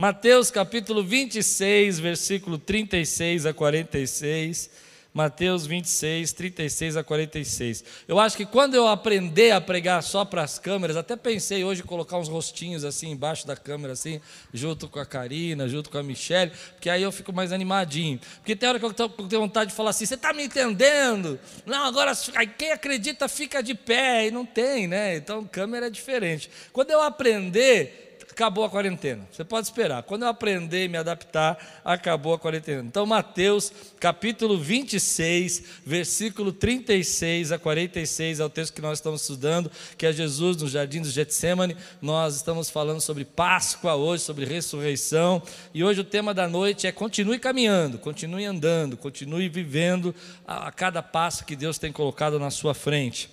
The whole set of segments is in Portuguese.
Mateus capítulo 26, versículo 36 a 46. Mateus 26, 36 a 46. Eu acho que quando eu aprender a pregar só para as câmeras, até pensei hoje em colocar uns rostinhos assim embaixo da câmera, assim, junto com a Karina, junto com a Michelle, porque aí eu fico mais animadinho. Porque tem hora que eu tenho vontade de falar assim: você está me entendendo? Não, agora quem acredita fica de pé, e não tem, né? Então câmera é diferente. Quando eu aprender acabou a quarentena. Você pode esperar. Quando eu aprender e me adaptar, acabou a quarentena. Então, Mateus, capítulo 26, versículo 36 a 46 é o texto que nós estamos estudando, que é Jesus no jardim do Getsemane. Nós estamos falando sobre Páscoa hoje, sobre ressurreição. E hoje o tema da noite é continue caminhando, continue andando, continue vivendo a, a cada passo que Deus tem colocado na sua frente.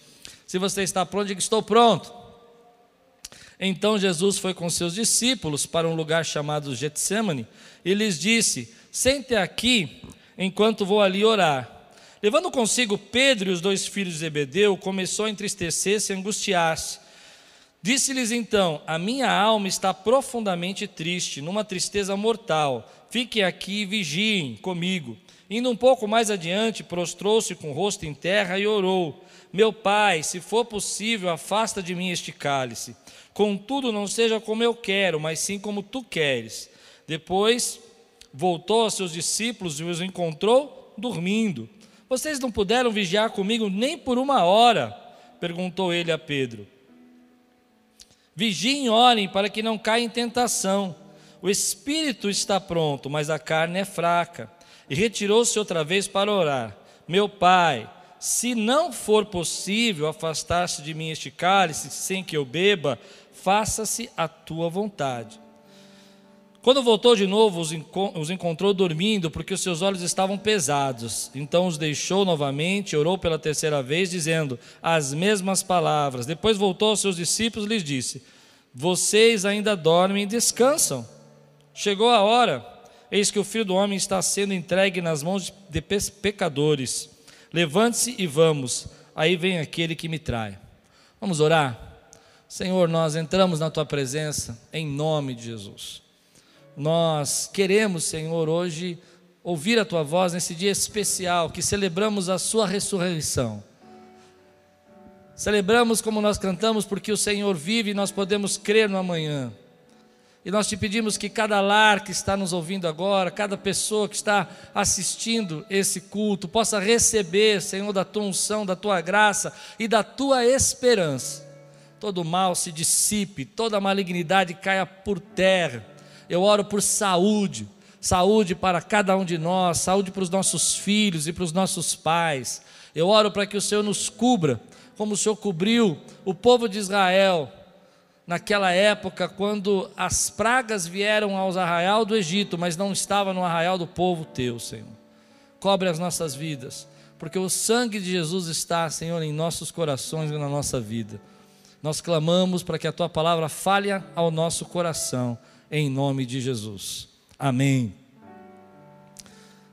Se você está pronto, diga estou pronto. Então Jesus foi com seus discípulos para um lugar chamado Getsemane e lhes disse: Sente aqui enquanto vou ali orar. Levando consigo Pedro e os dois filhos de Zebedeu, começou a entristecer-se e angustiar-se. Disse-lhes então: A minha alma está profundamente triste, numa tristeza mortal. Fiquem aqui e vigiem comigo. Indo um pouco mais adiante, prostrou-se com o rosto em terra e orou: Meu pai, se for possível, afasta de mim este cálice. Contudo, não seja como eu quero, mas sim como tu queres. Depois voltou aos seus discípulos e os encontrou dormindo. Vocês não puderam vigiar comigo nem por uma hora? perguntou ele a Pedro. Vigiem e orem para que não caia em tentação. O espírito está pronto, mas a carne é fraca. E retirou-se outra vez para orar. Meu pai, se não for possível afastar-se de mim este cálice sem que eu beba, faça-se a tua vontade. Quando voltou de novo, os encontrou dormindo, porque os seus olhos estavam pesados. Então os deixou novamente, orou pela terceira vez, dizendo as mesmas palavras. Depois voltou aos seus discípulos e lhes disse: Vocês ainda dormem e descansam. Chegou a hora, eis que o filho do homem está sendo entregue nas mãos de pecadores. Levante-se e vamos, aí vem aquele que me trai. Vamos orar? Senhor, nós entramos na tua presença em nome de Jesus. Nós queremos, Senhor, hoje ouvir a tua voz nesse dia especial que celebramos a sua ressurreição. Celebramos como nós cantamos porque o Senhor vive e nós podemos crer no amanhã. E nós te pedimos que cada lar que está nos ouvindo agora, cada pessoa que está assistindo esse culto, possa receber, Senhor, da tua unção, da tua graça e da tua esperança todo mal se dissipe, toda malignidade caia por terra. Eu oro por saúde, saúde para cada um de nós, saúde para os nossos filhos e para os nossos pais. Eu oro para que o Senhor nos cubra, como o Senhor cobriu o povo de Israel naquela época, quando as pragas vieram aos arraial do Egito, mas não estava no arraial do povo teu, Senhor. Cobre as nossas vidas, porque o sangue de Jesus está, Senhor, em nossos corações e na nossa vida. Nós clamamos para que a tua palavra fale ao nosso coração, em nome de Jesus. Amém.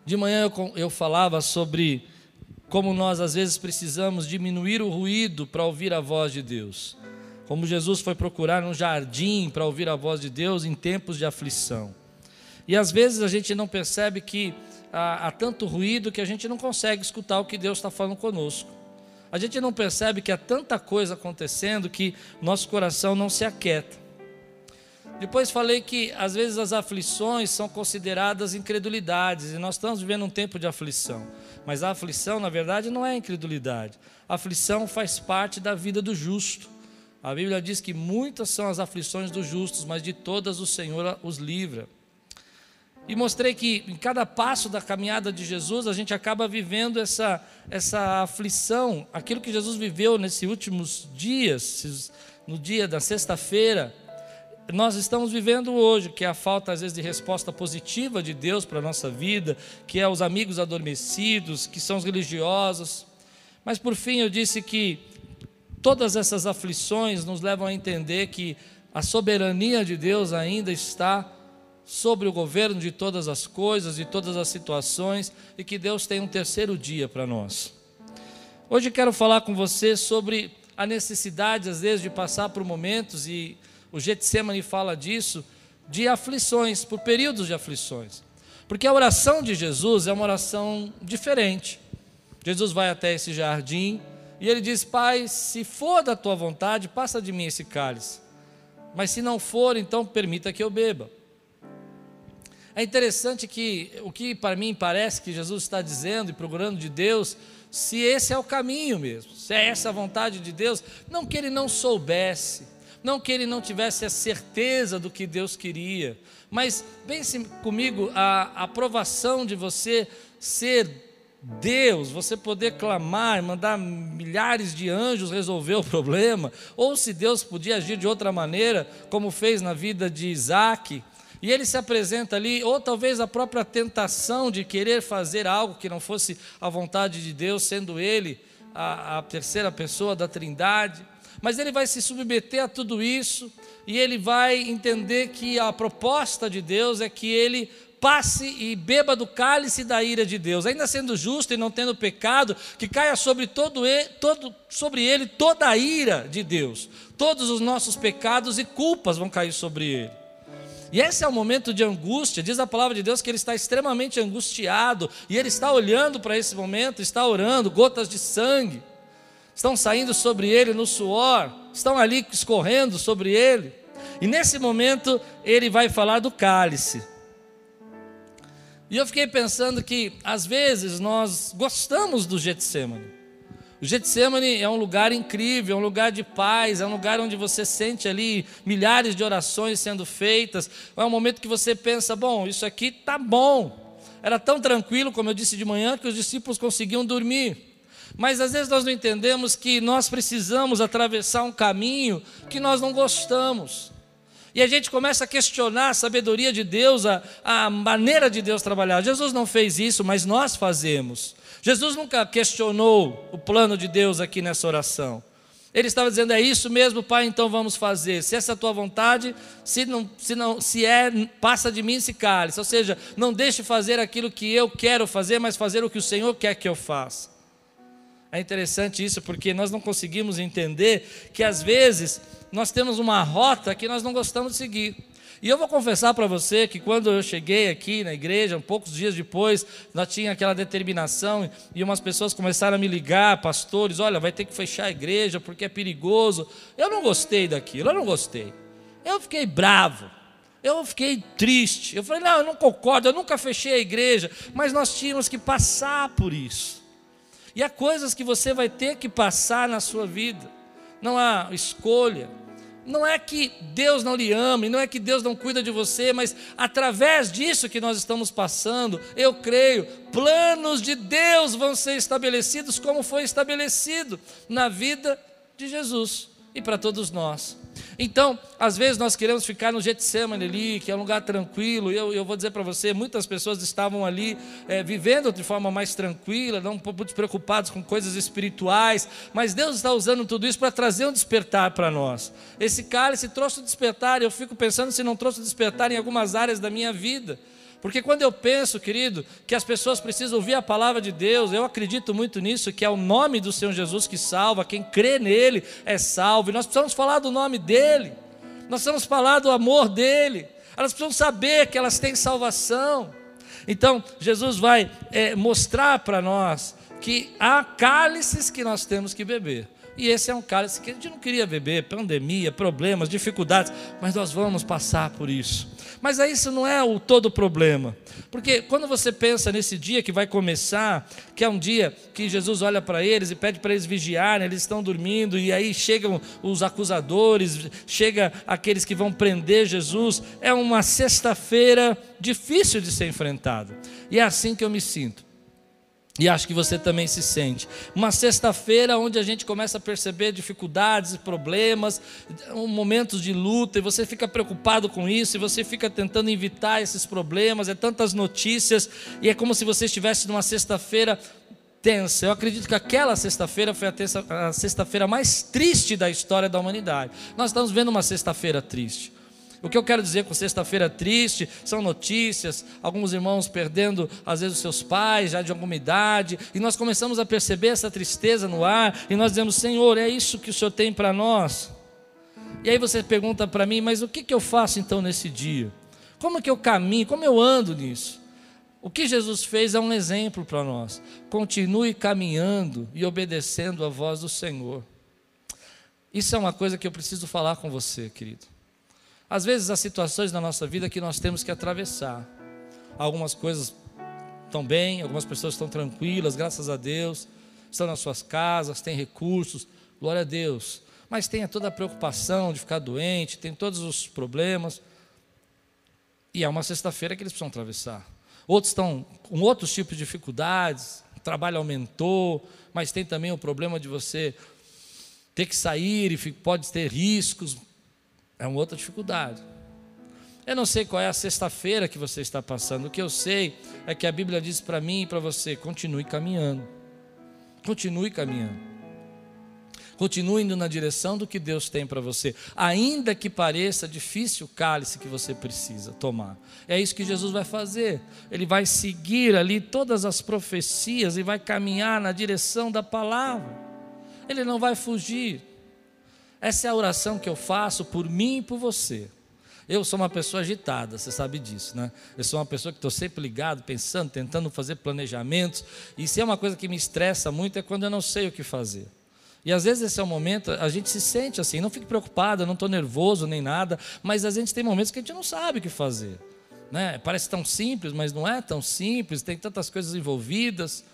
De manhã eu, eu falava sobre como nós às vezes precisamos diminuir o ruído para ouvir a voz de Deus. Como Jesus foi procurar um jardim para ouvir a voz de Deus em tempos de aflição. E às vezes a gente não percebe que há, há tanto ruído que a gente não consegue escutar o que Deus está falando conosco. A gente não percebe que há tanta coisa acontecendo que nosso coração não se aquieta. Depois falei que às vezes as aflições são consideradas incredulidades e nós estamos vivendo um tempo de aflição. Mas a aflição, na verdade, não é incredulidade. A aflição faz parte da vida do justo. A Bíblia diz que muitas são as aflições dos justos, mas de todas o Senhor os livra. E mostrei que em cada passo da caminhada de Jesus, a gente acaba vivendo essa, essa aflição, aquilo que Jesus viveu nesses últimos dias, no dia da sexta-feira, nós estamos vivendo hoje, que é a falta, às vezes, de resposta positiva de Deus para a nossa vida, que é os amigos adormecidos, que são os religiosos. Mas, por fim, eu disse que todas essas aflições nos levam a entender que a soberania de Deus ainda está sobre o governo de todas as coisas, de todas as situações e que Deus tem um terceiro dia para nós. Hoje quero falar com você sobre a necessidade, às vezes, de passar por momentos, e o Getsemane fala disso, de aflições, por períodos de aflições. Porque a oração de Jesus é uma oração diferente. Jesus vai até esse jardim e ele diz: Pai, se for da tua vontade, passa de mim esse cálice. Mas se não for, então permita que eu beba. É interessante que o que para mim parece que Jesus está dizendo e procurando de Deus, se esse é o caminho mesmo, se é essa a vontade de Deus, não que ele não soubesse, não que ele não tivesse a certeza do que Deus queria, mas pense comigo a aprovação de você ser Deus, você poder clamar, mandar milhares de anjos resolver o problema, ou se Deus podia agir de outra maneira, como fez na vida de Isaac, e ele se apresenta ali, ou talvez a própria tentação de querer fazer algo que não fosse a vontade de Deus, sendo ele a, a terceira pessoa da Trindade, mas ele vai se submeter a tudo isso, e ele vai entender que a proposta de Deus é que ele passe e beba do cálice da ira de Deus, ainda sendo justo e não tendo pecado, que caia sobre, todo ele, todo, sobre ele toda a ira de Deus, todos os nossos pecados e culpas vão cair sobre ele. E esse é o momento de angústia, diz a palavra de Deus que ele está extremamente angustiado, e ele está olhando para esse momento, está orando, gotas de sangue estão saindo sobre ele no suor, estão ali escorrendo sobre ele. E nesse momento ele vai falar do cálice. E eu fiquei pensando que às vezes nós gostamos do Getsemane. O Getsemane é um lugar incrível, é um lugar de paz, é um lugar onde você sente ali milhares de orações sendo feitas. É um momento que você pensa, bom, isso aqui tá bom. Era tão tranquilo, como eu disse de manhã, que os discípulos conseguiam dormir. Mas às vezes nós não entendemos que nós precisamos atravessar um caminho que nós não gostamos. E a gente começa a questionar a sabedoria de Deus, a, a maneira de Deus trabalhar. Jesus não fez isso, mas nós fazemos. Jesus nunca questionou o plano de Deus aqui nessa oração. Ele estava dizendo: É isso mesmo, Pai, então vamos fazer. Se essa é a tua vontade, se não, se não, se é, passa de mim esse cálice. Ou seja, não deixe fazer aquilo que eu quero fazer, mas fazer o que o Senhor quer que eu faça. É interessante isso porque nós não conseguimos entender que às vezes nós temos uma rota que nós não gostamos de seguir. E eu vou confessar para você que quando eu cheguei aqui na igreja, poucos dias depois, nós tinha aquela determinação e umas pessoas começaram a me ligar, pastores, olha, vai ter que fechar a igreja porque é perigoso. Eu não gostei daquilo, eu não gostei. Eu fiquei bravo. Eu fiquei triste. Eu falei, não, eu não concordo, eu nunca fechei a igreja, mas nós tínhamos que passar por isso. E há coisas que você vai ter que passar na sua vida. Não há escolha. Não é que Deus não lhe ama, não é que Deus não cuida de você, mas através disso que nós estamos passando, eu creio, planos de Deus vão ser estabelecidos como foi estabelecido na vida de Jesus e para todos nós. Então, às vezes nós queremos ficar no Getsemane ali, que é um lugar tranquilo. Eu, eu vou dizer para você, muitas pessoas estavam ali é, vivendo de forma mais tranquila, não muito preocupados com coisas espirituais. Mas Deus está usando tudo isso para trazer um despertar para nós. Esse cálice trouxe o despertar. Eu fico pensando se não trouxe o despertar em algumas áreas da minha vida. Porque quando eu penso, querido, que as pessoas precisam ouvir a palavra de Deus, eu acredito muito nisso, que é o nome do Senhor Jesus que salva, quem crê nele é salvo, e nós precisamos falar do nome dele, nós precisamos falar do amor dele, elas precisam saber que elas têm salvação. Então, Jesus vai é, mostrar para nós que há cálices que nós temos que beber. E esse é um cálice que a gente não queria beber, pandemia, problemas, dificuldades, mas nós vamos passar por isso. Mas isso não é o todo problema. Porque quando você pensa nesse dia que vai começar, que é um dia que Jesus olha para eles e pede para eles vigiarem, eles estão dormindo, e aí chegam os acusadores, chega aqueles que vão prender Jesus, é uma sexta-feira difícil de ser enfrentada. E é assim que eu me sinto. E acho que você também se sente. Uma sexta-feira onde a gente começa a perceber dificuldades e problemas, momentos de luta, e você fica preocupado com isso, e você fica tentando evitar esses problemas, é tantas notícias, e é como se você estivesse numa sexta-feira tensa. Eu acredito que aquela sexta-feira foi a sexta-feira mais triste da história da humanidade. Nós estamos vendo uma sexta-feira triste. O que eu quero dizer com sexta-feira triste são notícias, alguns irmãos perdendo às vezes os seus pais, já de alguma idade, e nós começamos a perceber essa tristeza no ar, e nós dizemos: Senhor, é isso que o Senhor tem para nós. E aí você pergunta para mim, mas o que, que eu faço então nesse dia? Como que eu caminho? Como eu ando nisso? O que Jesus fez é um exemplo para nós. Continue caminhando e obedecendo a voz do Senhor. Isso é uma coisa que eu preciso falar com você, querido. Às vezes há situações na nossa vida que nós temos que atravessar. Algumas coisas estão bem, algumas pessoas estão tranquilas, graças a Deus, estão nas suas casas, têm recursos, glória a Deus. Mas tem toda a preocupação de ficar doente, tem todos os problemas. E é uma sexta-feira que eles precisam atravessar. Outros estão com outros tipos de dificuldades, o trabalho aumentou, mas tem também o problema de você ter que sair e pode ter riscos, é uma outra dificuldade. Eu não sei qual é a sexta-feira que você está passando. O que eu sei é que a Bíblia diz para mim e para você: continue caminhando. Continue caminhando. Continue indo na direção do que Deus tem para você, ainda que pareça difícil o cálice que você precisa tomar. É isso que Jesus vai fazer. Ele vai seguir ali todas as profecias e vai caminhar na direção da palavra. Ele não vai fugir. Essa é a oração que eu faço por mim e por você. Eu sou uma pessoa agitada, você sabe disso, né? Eu sou uma pessoa que estou sempre ligado, pensando, tentando fazer planejamentos. E se é uma coisa que me estressa muito é quando eu não sei o que fazer. E às vezes esse é o momento, a gente se sente assim, não fique preocupado, não estou nervoso nem nada, mas a gente tem momentos que a gente não sabe o que fazer. Né? Parece tão simples, mas não é tão simples, tem tantas coisas envolvidas.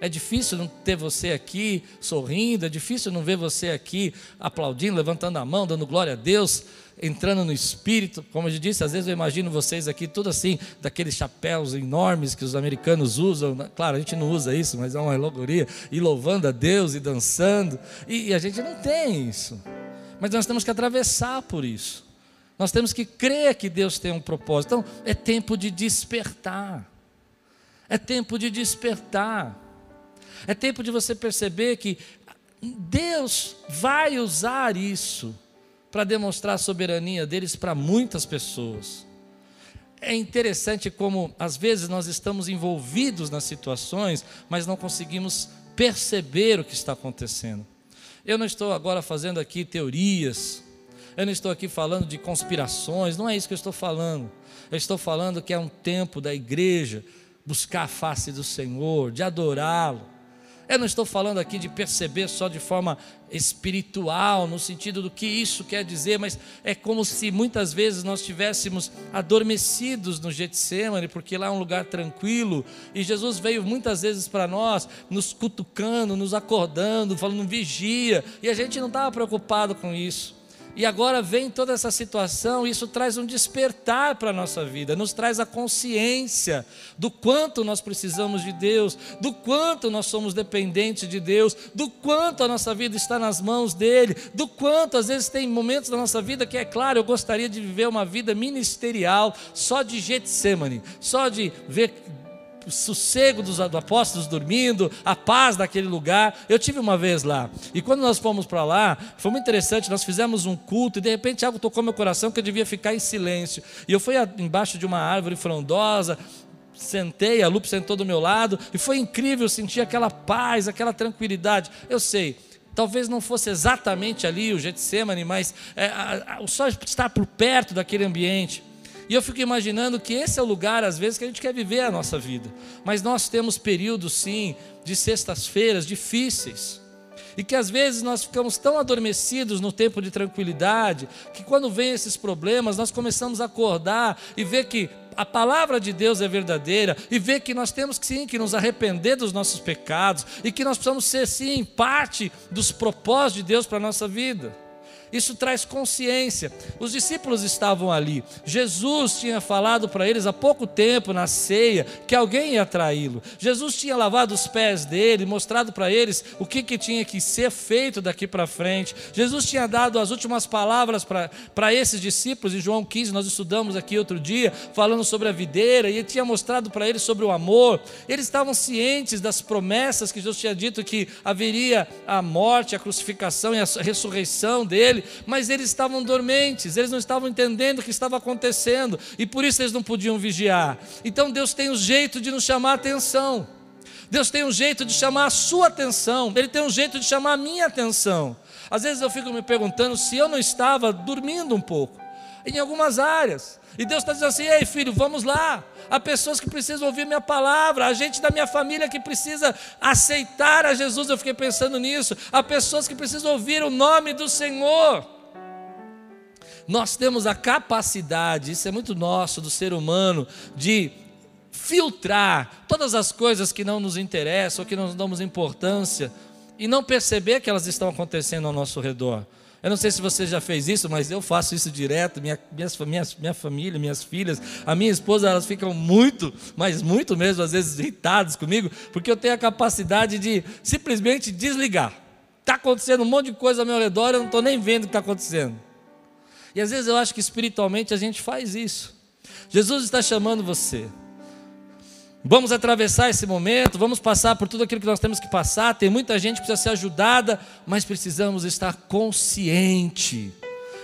É difícil não ter você aqui sorrindo, é difícil não ver você aqui aplaudindo, levantando a mão, dando glória a Deus, entrando no espírito. Como eu disse, às vezes eu imagino vocês aqui tudo assim, daqueles chapéus enormes que os americanos usam. Claro, a gente não usa isso, mas é uma alegoria, e louvando a Deus e dançando. E, e a gente não tem isso. Mas nós temos que atravessar por isso. Nós temos que crer que Deus tem um propósito. Então, é tempo de despertar. É tempo de despertar. É tempo de você perceber que Deus vai usar isso para demonstrar a soberania deles para muitas pessoas. É interessante como às vezes nós estamos envolvidos nas situações, mas não conseguimos perceber o que está acontecendo. Eu não estou agora fazendo aqui teorias, eu não estou aqui falando de conspirações, não é isso que eu estou falando. Eu estou falando que é um tempo da igreja buscar a face do Senhor, de adorá-lo eu não estou falando aqui de perceber só de forma espiritual, no sentido do que isso quer dizer, mas é como se muitas vezes nós estivéssemos adormecidos no Getsemane, porque lá é um lugar tranquilo, e Jesus veio muitas vezes para nós, nos cutucando, nos acordando, falando vigia, e a gente não estava preocupado com isso. E agora vem toda essa situação, e isso traz um despertar para a nossa vida, nos traz a consciência do quanto nós precisamos de Deus, do quanto nós somos dependentes de Deus, do quanto a nossa vida está nas mãos dEle, do quanto às vezes tem momentos da nossa vida que, é claro, eu gostaria de viver uma vida ministerial, só de Getsemane, só de ver sossego dos apóstolos dormindo, a paz daquele lugar. Eu tive uma vez lá, e quando nós fomos para lá, foi muito interessante. Nós fizemos um culto, e de repente algo tocou meu coração que eu devia ficar em silêncio. E eu fui embaixo de uma árvore frondosa, sentei, a Lupe sentou do meu lado, e foi incrível sentir aquela paz, aquela tranquilidade. Eu sei, talvez não fosse exatamente ali o Getsemane, mas é, a, a, só estar por perto daquele ambiente. E eu fico imaginando que esse é o lugar, às vezes, que a gente quer viver a nossa vida. Mas nós temos períodos, sim, de sextas-feiras difíceis. E que às vezes nós ficamos tão adormecidos no tempo de tranquilidade, que quando vem esses problemas, nós começamos a acordar e ver que a palavra de Deus é verdadeira e ver que nós temos sim que nos arrepender dos nossos pecados e que nós precisamos ser sim parte dos propósitos de Deus para a nossa vida. Isso traz consciência. Os discípulos estavam ali. Jesus tinha falado para eles há pouco tempo na ceia que alguém ia traí-lo. Jesus tinha lavado os pés dele, mostrado para eles o que, que tinha que ser feito daqui para frente. Jesus tinha dado as últimas palavras para esses discípulos, em João 15, nós estudamos aqui outro dia, falando sobre a videira, e ele tinha mostrado para eles sobre o amor. Eles estavam cientes das promessas que Jesus tinha dito que haveria a morte, a crucificação e a ressurreição dele mas eles estavam dormentes, eles não estavam entendendo o que estava acontecendo e por isso eles não podiam vigiar. Então Deus tem um jeito de nos chamar a atenção. Deus tem um jeito de chamar a sua atenção, Ele tem um jeito de chamar a minha atenção. Às vezes eu fico me perguntando se eu não estava dormindo um pouco, em algumas áreas. E Deus está dizendo assim: ei filho, vamos lá. Há pessoas que precisam ouvir minha palavra, há gente da minha família que precisa aceitar a Jesus. Eu fiquei pensando nisso. Há pessoas que precisam ouvir o nome do Senhor. Nós temos a capacidade, isso é muito nosso, do ser humano, de filtrar todas as coisas que não nos interessam, ou que não damos importância, e não perceber que elas estão acontecendo ao nosso redor. Eu não sei se você já fez isso, mas eu faço isso direto. Minha, minha, minha, minha família, minhas filhas, a minha esposa, elas ficam muito, mas muito mesmo, às vezes irritadas comigo, porque eu tenho a capacidade de simplesmente desligar. Está acontecendo um monte de coisa ao meu redor, eu não estou nem vendo o que está acontecendo. E às vezes eu acho que espiritualmente a gente faz isso. Jesus está chamando você. Vamos atravessar esse momento, vamos passar por tudo aquilo que nós temos que passar. Tem muita gente que precisa ser ajudada, mas precisamos estar consciente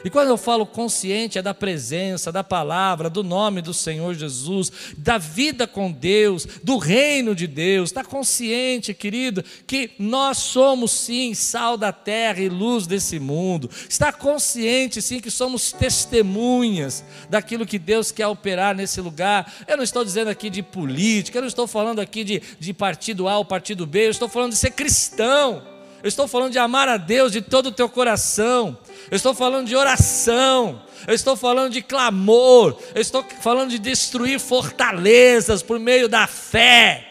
e quando eu falo consciente, é da presença, da palavra, do nome do Senhor Jesus, da vida com Deus, do reino de Deus. Está consciente, querido, que nós somos sim sal da terra e luz desse mundo. Está consciente, sim, que somos testemunhas daquilo que Deus quer operar nesse lugar. Eu não estou dizendo aqui de política, eu não estou falando aqui de, de partido A ou partido B, eu estou falando de ser cristão. Eu estou falando de amar a Deus de todo o teu coração, eu estou falando de oração, eu estou falando de clamor, eu estou falando de destruir fortalezas por meio da fé,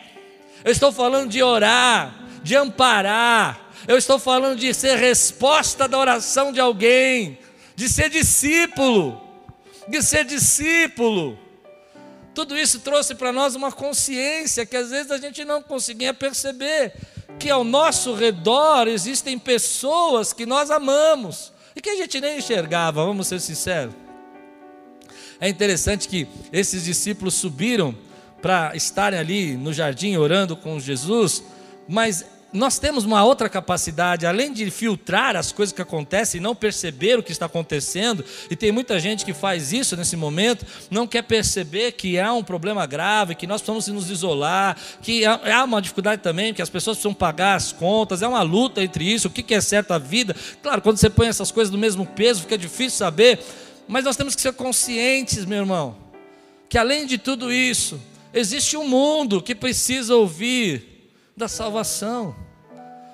eu estou falando de orar, de amparar, eu estou falando de ser resposta da oração de alguém, de ser discípulo, de ser discípulo. Tudo isso trouxe para nós uma consciência que às vezes a gente não conseguia perceber que ao nosso redor existem pessoas que nós amamos, e que a gente nem enxergava, vamos ser sinceros. É interessante que esses discípulos subiram para estarem ali no jardim orando com Jesus, mas nós temos uma outra capacidade, além de filtrar as coisas que acontecem e não perceber o que está acontecendo, e tem muita gente que faz isso nesse momento, não quer perceber que há um problema grave, que nós precisamos nos isolar, que há uma dificuldade também, que as pessoas precisam pagar as contas, é uma luta entre isso, o que é certo a vida. Claro, quando você põe essas coisas no mesmo peso, fica difícil saber, mas nós temos que ser conscientes, meu irmão, que além de tudo isso, existe um mundo que precisa ouvir da salvação.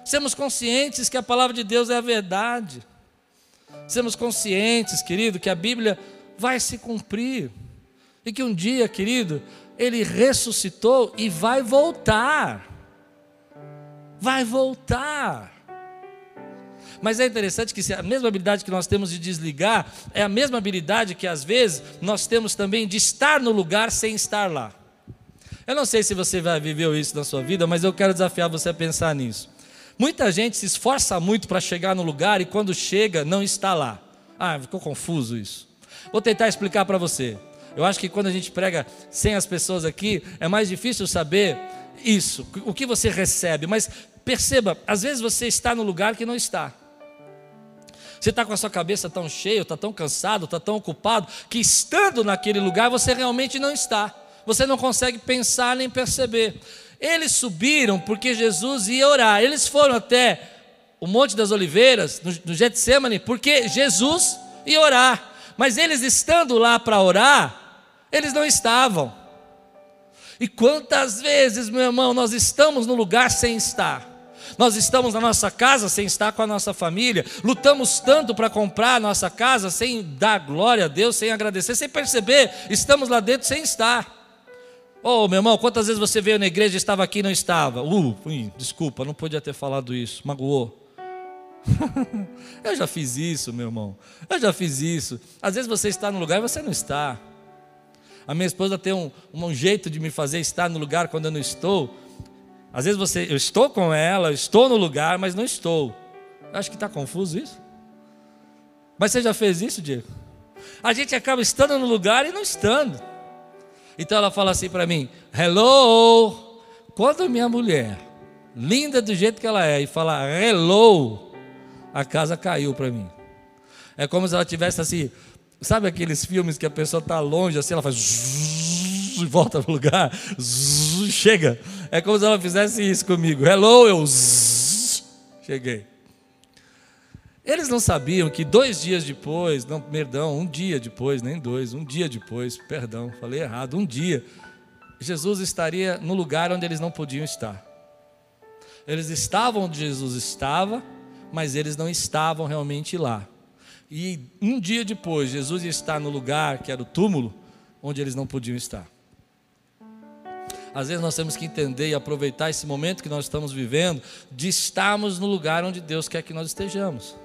Sermos conscientes que a palavra de Deus é a verdade. Sermos conscientes, querido, que a Bíblia vai se cumprir. E que um dia, querido, ele ressuscitou e vai voltar. Vai voltar. Mas é interessante que a mesma habilidade que nós temos de desligar é a mesma habilidade que às vezes nós temos também de estar no lugar sem estar lá. Eu não sei se você vai viver isso na sua vida, mas eu quero desafiar você a pensar nisso. Muita gente se esforça muito para chegar no lugar e quando chega não está lá. Ah, ficou confuso isso. Vou tentar explicar para você. Eu acho que quando a gente prega sem as pessoas aqui, é mais difícil saber isso, o que você recebe. Mas perceba, às vezes você está no lugar que não está. Você está com a sua cabeça tão cheia, está tão cansado, está tão ocupado, que estando naquele lugar você realmente não está você não consegue pensar nem perceber. Eles subiram porque Jesus ia orar. Eles foram até o Monte das Oliveiras, no, no Getsemane, porque Jesus ia orar. Mas eles estando lá para orar, eles não estavam. E quantas vezes, meu irmão, nós estamos no lugar sem estar. Nós estamos na nossa casa sem estar com a nossa família, lutamos tanto para comprar a nossa casa sem dar glória a Deus, sem agradecer, sem perceber, estamos lá dentro sem estar. Oh, meu irmão, quantas vezes você veio na igreja e estava aqui e não estava? Uh, desculpa, não podia ter falado isso, magoou. eu já fiz isso, meu irmão. Eu já fiz isso. Às vezes você está no lugar e você não está. A minha esposa tem um, um jeito de me fazer estar no lugar quando eu não estou. Às vezes você, eu estou com ela, estou no lugar, mas não estou. Acho que está confuso isso. Mas você já fez isso, Diego? A gente acaba estando no lugar e não estando. Então ela fala assim para mim: Hello! Quando minha mulher, linda do jeito que ela é, e fala hello, a casa caiu para mim. É como se ela tivesse assim, sabe aqueles filmes que a pessoa está longe, assim, ela faz. volta para o lugar, chega. É como se ela fizesse isso comigo. Hello, eu cheguei. Eles não sabiam que dois dias depois, não, perdão, um dia depois, nem dois, um dia depois, perdão, falei errado, um dia, Jesus estaria no lugar onde eles não podiam estar. Eles estavam onde Jesus estava, mas eles não estavam realmente lá. E um dia depois, Jesus ia estar no lugar que era o túmulo, onde eles não podiam estar. Às vezes nós temos que entender e aproveitar esse momento que nós estamos vivendo, de estarmos no lugar onde Deus quer que nós estejamos.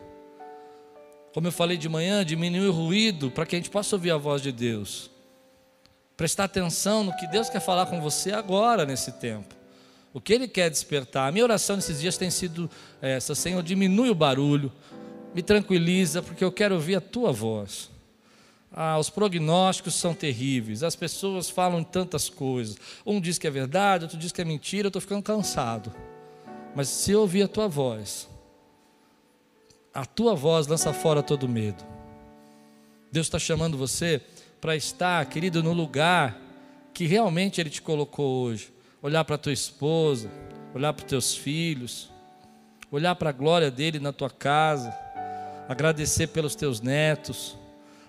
Como eu falei de manhã, diminuir o ruído para que a gente possa ouvir a voz de Deus. Prestar atenção no que Deus quer falar com você agora, nesse tempo. O que Ele quer despertar. A minha oração nesses dias tem sido essa: Senhor, diminui o barulho, me tranquiliza, porque eu quero ouvir a tua voz. Ah, os prognósticos são terríveis, as pessoas falam tantas coisas. Um diz que é verdade, outro diz que é mentira, eu estou ficando cansado. Mas se eu ouvir a tua voz, a tua voz lança fora todo medo. Deus está chamando você para estar, querido, no lugar que realmente Ele te colocou hoje. Olhar para tua esposa, olhar para teus filhos, olhar para a glória dele na tua casa agradecer pelos teus netos,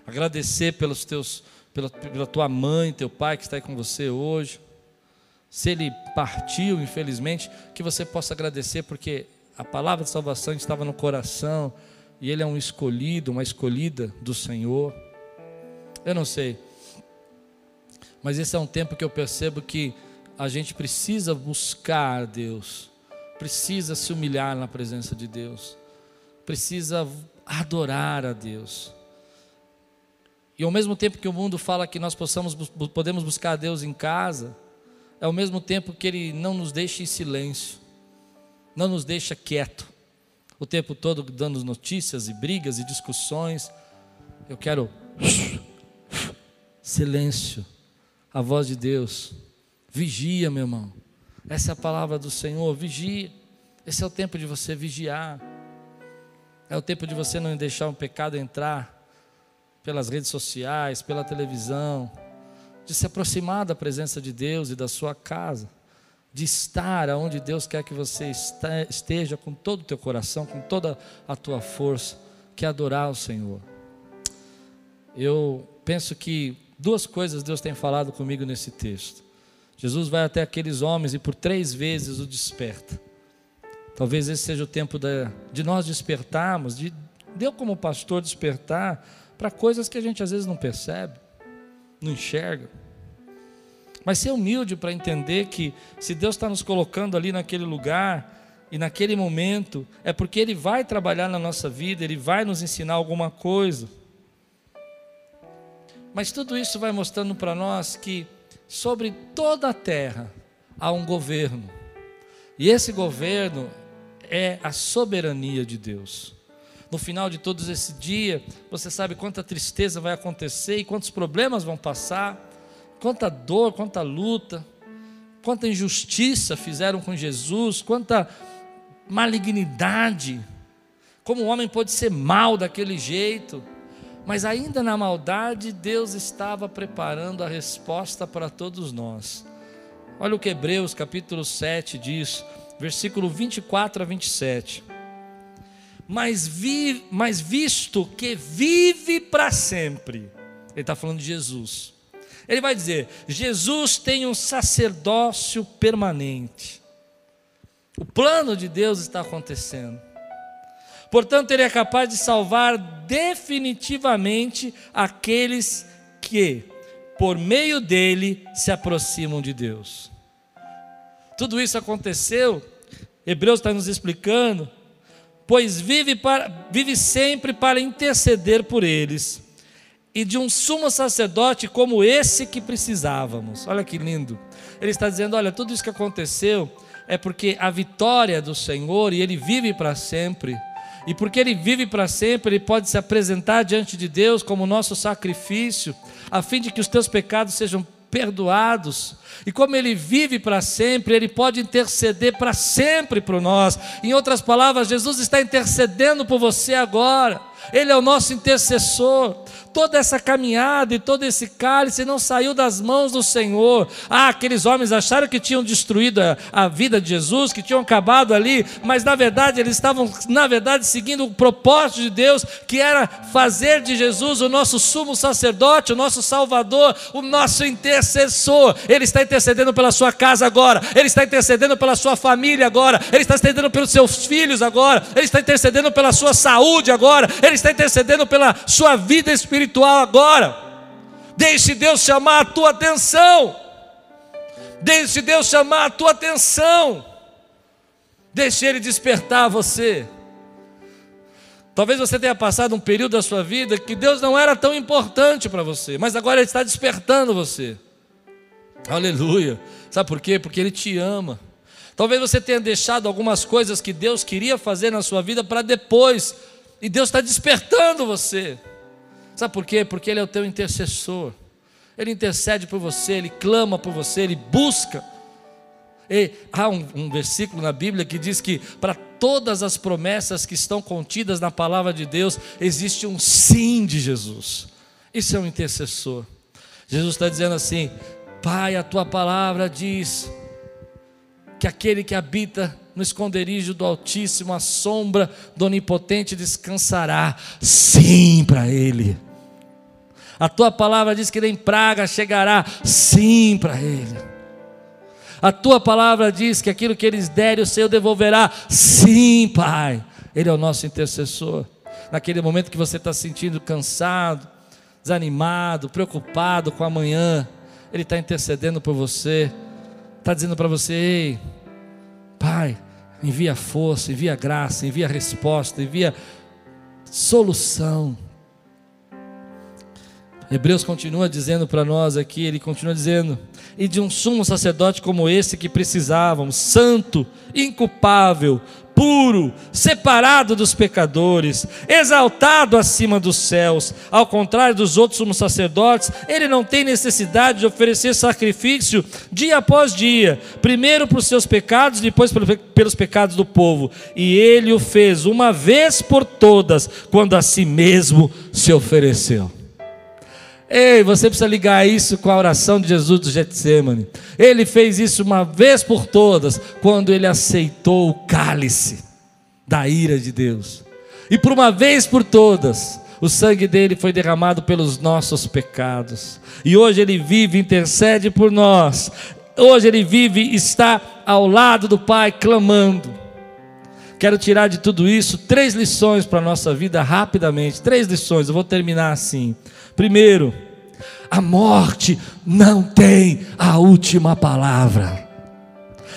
agradecer pelos teus, pela, pela tua mãe, teu pai que está aí com você hoje. Se ele partiu, infelizmente, que você possa agradecer, porque a palavra de salvação estava no coração e ele é um escolhido, uma escolhida do Senhor. Eu não sei, mas esse é um tempo que eu percebo que a gente precisa buscar Deus, precisa se humilhar na presença de Deus, precisa adorar a Deus. E ao mesmo tempo que o mundo fala que nós possamos, podemos buscar Deus em casa, é ao mesmo tempo que Ele não nos deixa em silêncio, não nos deixa quieto, o tempo todo dando notícias e brigas e discussões. Eu quero silêncio, a voz de Deus. Vigia, meu irmão. Essa é a palavra do Senhor, vigia. Esse é o tempo de você vigiar. É o tempo de você não deixar um pecado entrar pelas redes sociais, pela televisão, de se aproximar da presença de Deus e da sua casa, de estar aonde Deus quer que você esteja com todo o teu coração, com toda a tua força, que é adorar o Senhor. Eu penso que duas coisas Deus tem falado comigo nesse texto. Jesus vai até aqueles homens e por três vezes o desperta. Talvez esse seja o tempo de, nós despertarmos, de eu, como pastor, despertar para coisas que a gente às vezes não percebe, não enxerga. Mas ser humilde para entender que se Deus está nos colocando ali naquele lugar e naquele momento, é porque Ele vai trabalhar na nossa vida, Ele vai nos ensinar alguma coisa. Mas tudo isso vai mostrando para nós que sobre toda a terra há um governo. E esse governo é a soberania de Deus. No final de todos esse dia, você sabe quanta tristeza vai acontecer e quantos problemas vão passar, quanta dor, quanta luta, quanta injustiça fizeram com Jesus, quanta malignidade. Como o homem pode ser mal daquele jeito, mas ainda na maldade, Deus estava preparando a resposta para todos nós. Olha o que Hebreus capítulo 7 diz versículo 24 a 27. Mas, vi, mas visto que vive para sempre, ele está falando de Jesus. Ele vai dizer: Jesus tem um sacerdócio permanente. O plano de Deus está acontecendo. Portanto, Ele é capaz de salvar definitivamente aqueles que, por meio dele, se aproximam de Deus. Tudo isso aconteceu, Hebreus está nos explicando, pois vive, para, vive sempre para interceder por eles, e de um sumo sacerdote como esse que precisávamos. Olha que lindo. Ele está dizendo: olha, tudo isso que aconteceu é porque a vitória do Senhor, e Ele vive para sempre. E porque Ele vive para sempre, Ele pode se apresentar diante de Deus como nosso sacrifício, a fim de que os teus pecados sejam perdoados. E como Ele vive para sempre, Ele pode interceder para sempre por nós. Em outras palavras, Jesus está intercedendo por você agora. Ele é o nosso intercessor. Toda essa caminhada e todo esse cálice não saiu das mãos do Senhor. Ah, aqueles homens acharam que tinham destruído a, a vida de Jesus, que tinham acabado ali, mas na verdade eles estavam, na verdade, seguindo o propósito de Deus, que era fazer de Jesus o nosso sumo sacerdote, o nosso Salvador, o nosso intercessor. Ele está intercedendo pela sua casa agora, ele está intercedendo pela sua família agora, ele está intercedendo pelos seus filhos agora, ele está intercedendo pela sua saúde agora, ele está intercedendo pela sua vida espiritual agora. Deixe Deus chamar a tua atenção. Deixe Deus chamar a tua atenção. Deixe Ele despertar você. Talvez você tenha passado um período da sua vida que Deus não era tão importante para você, mas agora Ele está despertando você. Aleluia. Sabe por quê? Porque Ele te ama. Talvez você tenha deixado algumas coisas que Deus queria fazer na sua vida para depois, e Deus está despertando você. Sabe por quê? Porque Ele é o teu intercessor. Ele intercede por você, Ele clama por você, Ele busca. E há um, um versículo na Bíblia que diz que para todas as promessas que estão contidas na palavra de Deus, existe um sim de Jesus. Isso é um intercessor. Jesus está dizendo assim: Pai, a tua palavra diz que aquele que habita no esconderijo do Altíssimo, a sombra do Onipotente descansará. Sim para Ele. A tua palavra diz que nem praga chegará, sim para ele. A tua palavra diz que aquilo que eles derem, o Senhor devolverá, sim, Pai. Ele é o nosso intercessor. Naquele momento que você está se sentindo cansado, desanimado, preocupado com amanhã, Ele está intercedendo por você, está dizendo para você: Pai, envia força, envia graça, envia resposta, envia solução. Hebreus continua dizendo para nós aqui, ele continua dizendo: e de um sumo sacerdote como esse que precisávamos, santo, inculpável, puro, separado dos pecadores, exaltado acima dos céus. Ao contrário dos outros sumos sacerdotes, ele não tem necessidade de oferecer sacrifício dia após dia, primeiro para os seus pecados, depois pelos pecados do povo. E ele o fez uma vez por todas, quando a si mesmo se ofereceu. Ei, você precisa ligar isso com a oração de Jesus do Getsemane. Ele fez isso uma vez por todas, quando ele aceitou o cálice da ira de Deus. E por uma vez por todas, o sangue dele foi derramado pelos nossos pecados. E hoje ele vive, intercede por nós. Hoje ele vive, está ao lado do Pai, clamando. Quero tirar de tudo isso três lições para a nossa vida rapidamente. Três lições, eu vou terminar assim. Primeiro, a morte não tem a última palavra.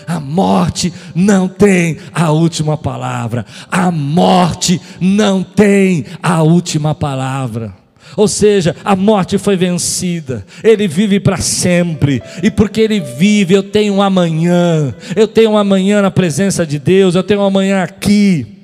A morte não tem a última palavra. A morte não tem a última palavra. Ou seja, a morte foi vencida, ele vive para sempre, e porque ele vive, eu tenho um amanhã, eu tenho um amanhã na presença de Deus, eu tenho um amanhã aqui.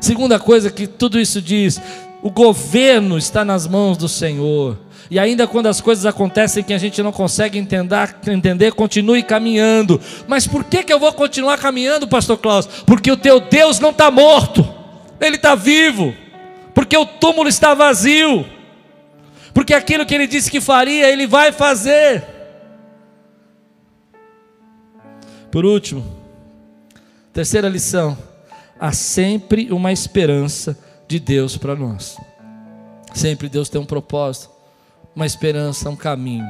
Segunda coisa que tudo isso diz: o governo está nas mãos do Senhor. E ainda quando as coisas acontecem que a gente não consegue entender, entender, continue caminhando. Mas por que, que eu vou continuar caminhando, Pastor Klaus? Porque o teu Deus não está morto, ele está vivo. Porque o túmulo está vazio. Porque aquilo que ele disse que faria, ele vai fazer. Por último, terceira lição: há sempre uma esperança de Deus para nós. Sempre Deus tem um propósito, uma esperança, um caminho.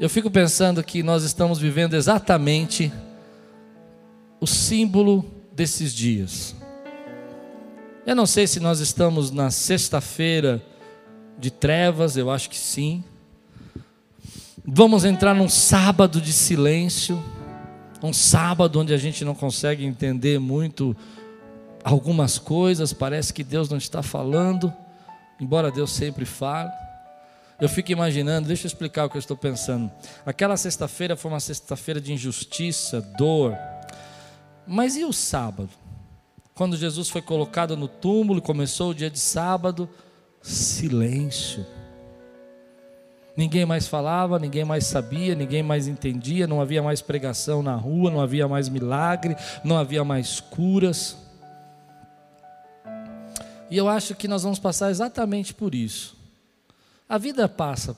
Eu fico pensando que nós estamos vivendo exatamente o símbolo desses dias. Eu não sei se nós estamos na sexta-feira de trevas, eu acho que sim. Vamos entrar num sábado de silêncio, um sábado onde a gente não consegue entender muito algumas coisas, parece que Deus não está falando, embora Deus sempre fale. Eu fico imaginando, deixa eu explicar o que eu estou pensando. Aquela sexta-feira foi uma sexta-feira de injustiça, dor. Mas e o sábado? Quando Jesus foi colocado no túmulo e começou o dia de sábado, silêncio. Ninguém mais falava, ninguém mais sabia, ninguém mais entendia, não havia mais pregação na rua, não havia mais milagre, não havia mais curas. E eu acho que nós vamos passar exatamente por isso. A vida passa,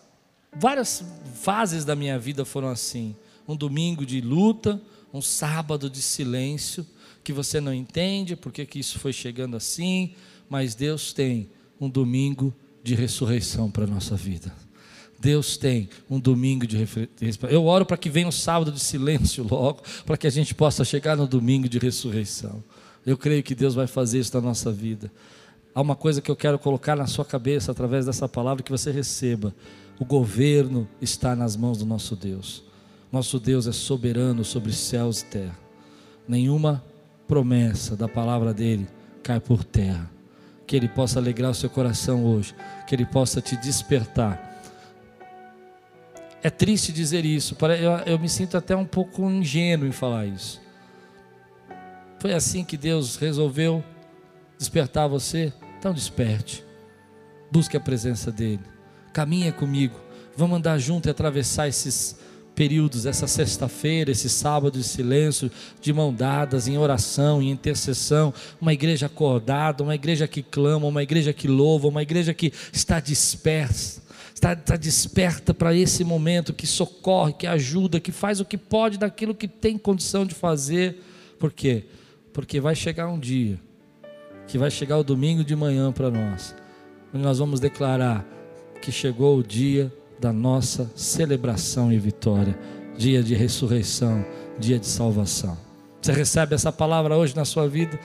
várias fases da minha vida foram assim. Um domingo de luta, um sábado de silêncio, que você não entende porque que isso foi chegando assim, mas Deus tem um domingo de ressurreição para a nossa vida. Deus tem um domingo de ressurreição. Eu oro para que venha um sábado de silêncio logo, para que a gente possa chegar no domingo de ressurreição. Eu creio que Deus vai fazer isso na nossa vida. Há uma coisa que eu quero colocar na sua cabeça através dessa palavra que você receba. O governo está nas mãos do nosso Deus. Nosso Deus é soberano sobre céus e terra. Nenhuma promessa da palavra dele cai por terra. Que ele possa alegrar o seu coração hoje, que ele possa te despertar. É triste dizer isso, eu, me sinto até um pouco ingênuo em falar isso. Foi assim que Deus resolveu despertar você? Então desperte. Busque a presença dEle. Caminha comigo. Vamos andar junto e atravessar esses períodos, essa sexta-feira, esse sábado de silêncio, de mão dadas, em oração, em intercessão, uma igreja acordada, uma igreja que clama, uma igreja que louva, uma igreja que está dispersa, está, está desperta para esse momento, que socorre, que ajuda, que faz o que pode daquilo que tem condição de fazer. Por quê? Porque vai chegar um dia, que vai chegar o domingo de manhã para nós, onde nós vamos declarar que chegou o dia da nossa celebração e vitória, dia de ressurreição, dia de salvação. Você recebe essa palavra hoje na sua vida?